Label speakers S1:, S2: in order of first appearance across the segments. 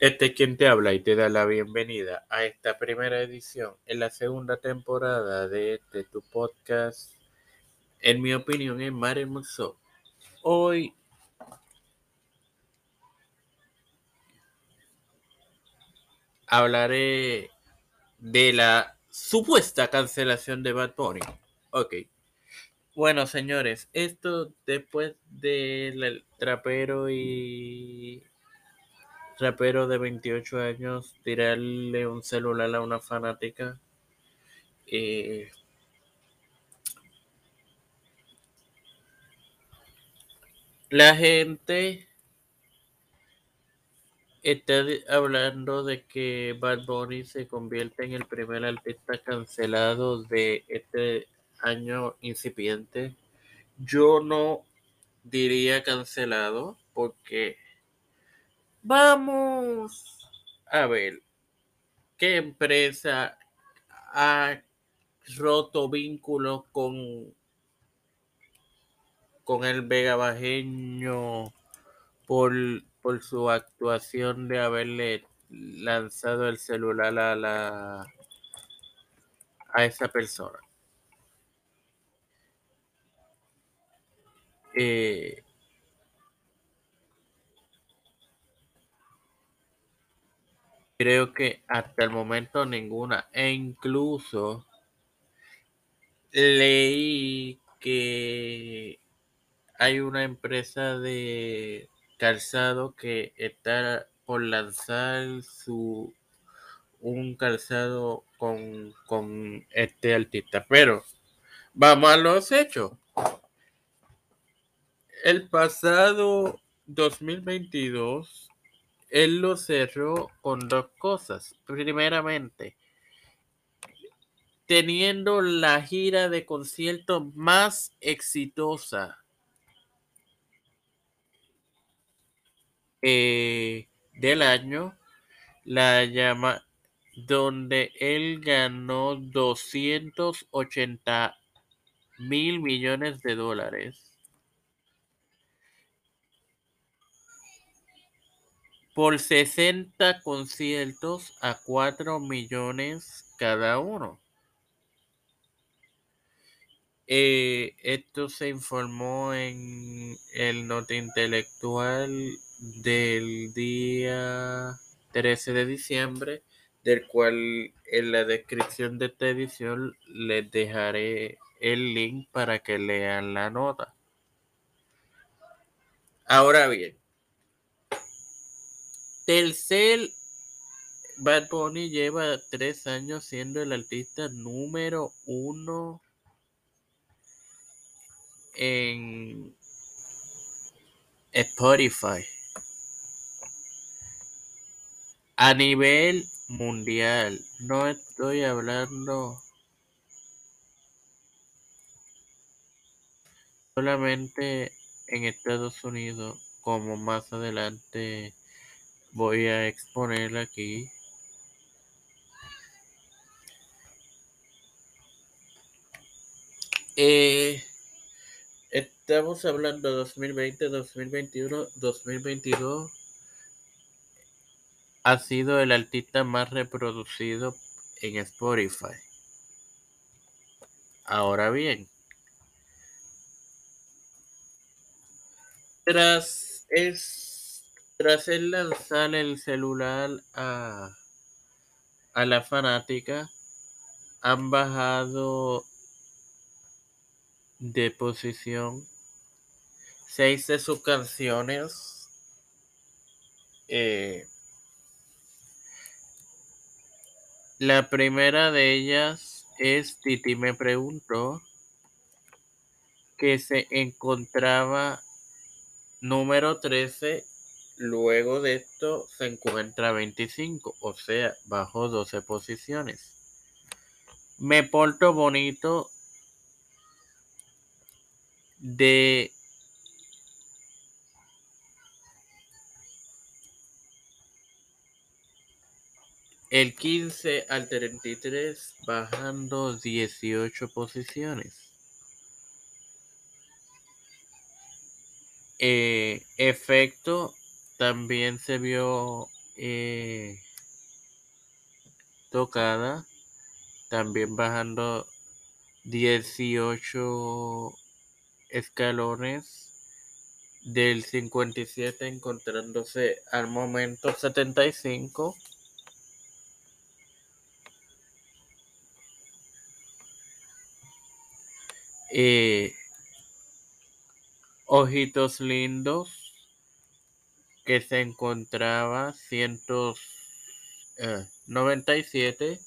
S1: Este es quien te habla y te da la bienvenida a esta primera edición en la segunda temporada de este tu podcast. En mi opinión, es Mar Hermoso. Hoy hablaré de la supuesta cancelación de Bad Bunny. Ok. Bueno, señores, esto después del trapero y rapero de 28 años tirarle un celular a una fanática. Eh, la gente está hablando de que Bad Bunny se convierte en el primer artista cancelado de este año incipiente. Yo no diría cancelado porque vamos a ver qué empresa ha roto vínculos con con el Vega Bajeño por, por su actuación de haberle lanzado el celular a la a esa persona. Eh, creo que hasta el momento ninguna. E incluso leí que hay una empresa de calzado que está por lanzar su un calzado con, con este artista. Pero vamos a los hechos. El pasado 2022, él lo cerró con dos cosas. Primeramente, teniendo la gira de conciertos más exitosa eh, del año, la llama donde él ganó 280 mil millones de dólares por 60 conciertos a 4 millones cada uno. Eh, esto se informó en el nota intelectual del día 13 de diciembre, del cual en la descripción de esta edición les dejaré el link para que lean la nota. Ahora bien, Telcel Bad Bunny lleva tres años siendo el artista número uno en Spotify. A nivel mundial, no estoy hablando solamente en Estados Unidos, como más adelante voy a exponer aquí. Eh, estamos hablando 2020, 2021, 2022 ha sido el artista más reproducido en Spotify. Ahora bien, tras, es, tras el lanzar el celular a, a la fanática, han bajado de posición seis de sus canciones. Eh, La primera de ellas es Titi me preguntó que se encontraba número 13, luego de esto se encuentra 25, o sea, bajo 12 posiciones. Me porto bonito de El 15 al 33 bajando 18 posiciones. Eh, efecto también se vio eh, tocada, también bajando 18 escalones del 57 encontrándose al momento 75 eh, ojitos lindos que se encontraba 197 eh,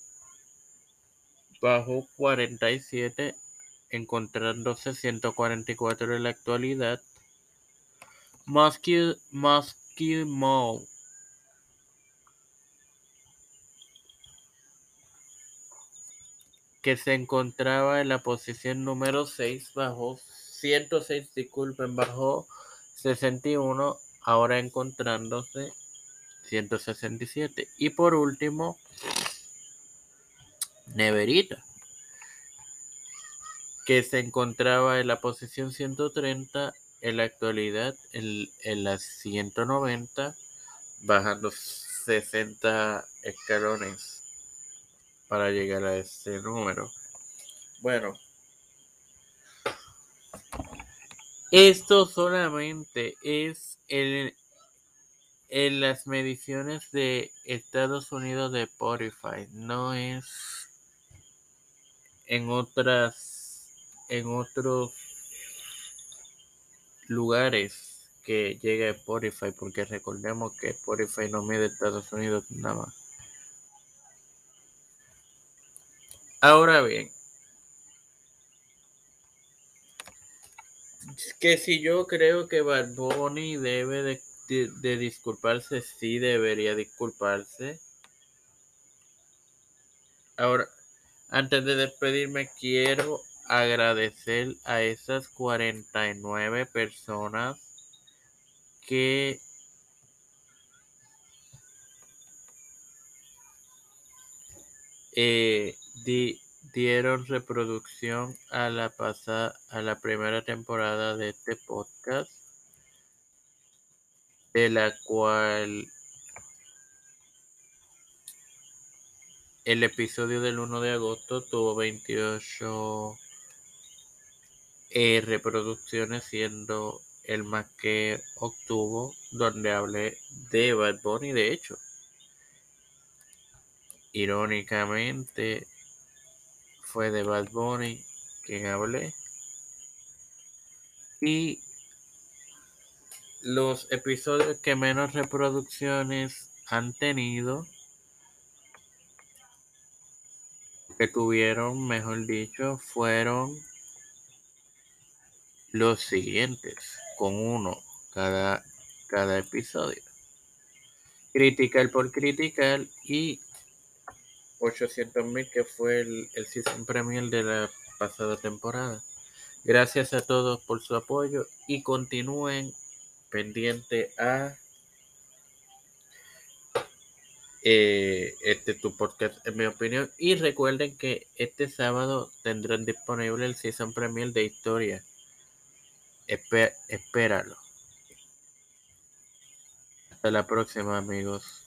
S1: bajo 47 encontrándose 144 en la actualidad Musky, Mall. que se encontraba en la posición número 6 bajo 106, disculpen, bajo 61, ahora encontrándose 167. Y por último, Neverita, que se encontraba en la posición 130 en la actualidad en, en las 190, bajando 60 escalones para llegar a ese número. Bueno, esto solamente es en las mediciones de Estados Unidos de Spotify, no es en otras, en otros lugares que llegue Spotify, porque recordemos que Spotify no mide Estados Unidos nada más. Ahora bien, que si yo creo que Bad Bunny debe de, de disculparse, sí debería disculparse. Ahora, antes de despedirme, quiero agradecer a esas 49 personas que eh, dieron reproducción a la pasada a la primera temporada de este podcast de la cual el episodio del 1 de agosto tuvo 28 eh, reproducciones, siendo el más que obtuvo, donde hablé de Bad Bunny, de hecho. Irónicamente, fue de Bad Bunny quien hablé. Y los episodios que menos reproducciones han tenido, que tuvieron, mejor dicho, fueron los siguientes, con uno cada, cada episodio. Critical por critical y 800.000 que fue el, el season premier de la pasada temporada. Gracias a todos por su apoyo y continúen pendiente a eh, este tu podcast en mi opinión y recuerden que este sábado tendrán disponible el season premier de historia espéralo. Hasta la próxima, amigos.